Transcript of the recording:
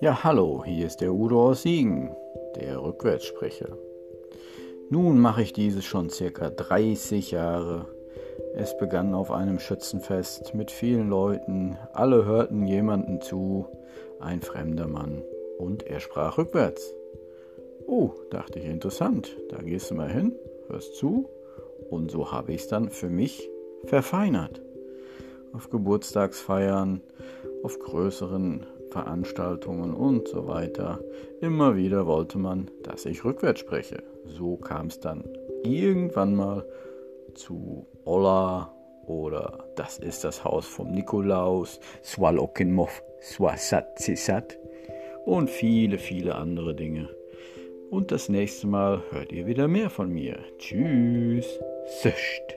Ja, hallo, hier ist der Udo aus Siegen, der Rückwärtssprecher. Nun mache ich dieses schon circa 30 Jahre. Es begann auf einem Schützenfest mit vielen Leuten, alle hörten jemanden zu, ein fremder Mann, und er sprach rückwärts. Oh, dachte ich, interessant, da gehst du mal hin, hörst zu, und so habe ich es dann für mich verfeinert. Auf Geburtstagsfeiern, auf größeren Veranstaltungen und so weiter. Immer wieder wollte man, dass ich rückwärts spreche. So kam es dann irgendwann mal zu Olla oder das ist das Haus vom Nikolaus, Swalokinmov, Swasat Sisat und viele, viele andere Dinge. Und das nächste Mal hört ihr wieder mehr von mir. Tschüss. Sücht.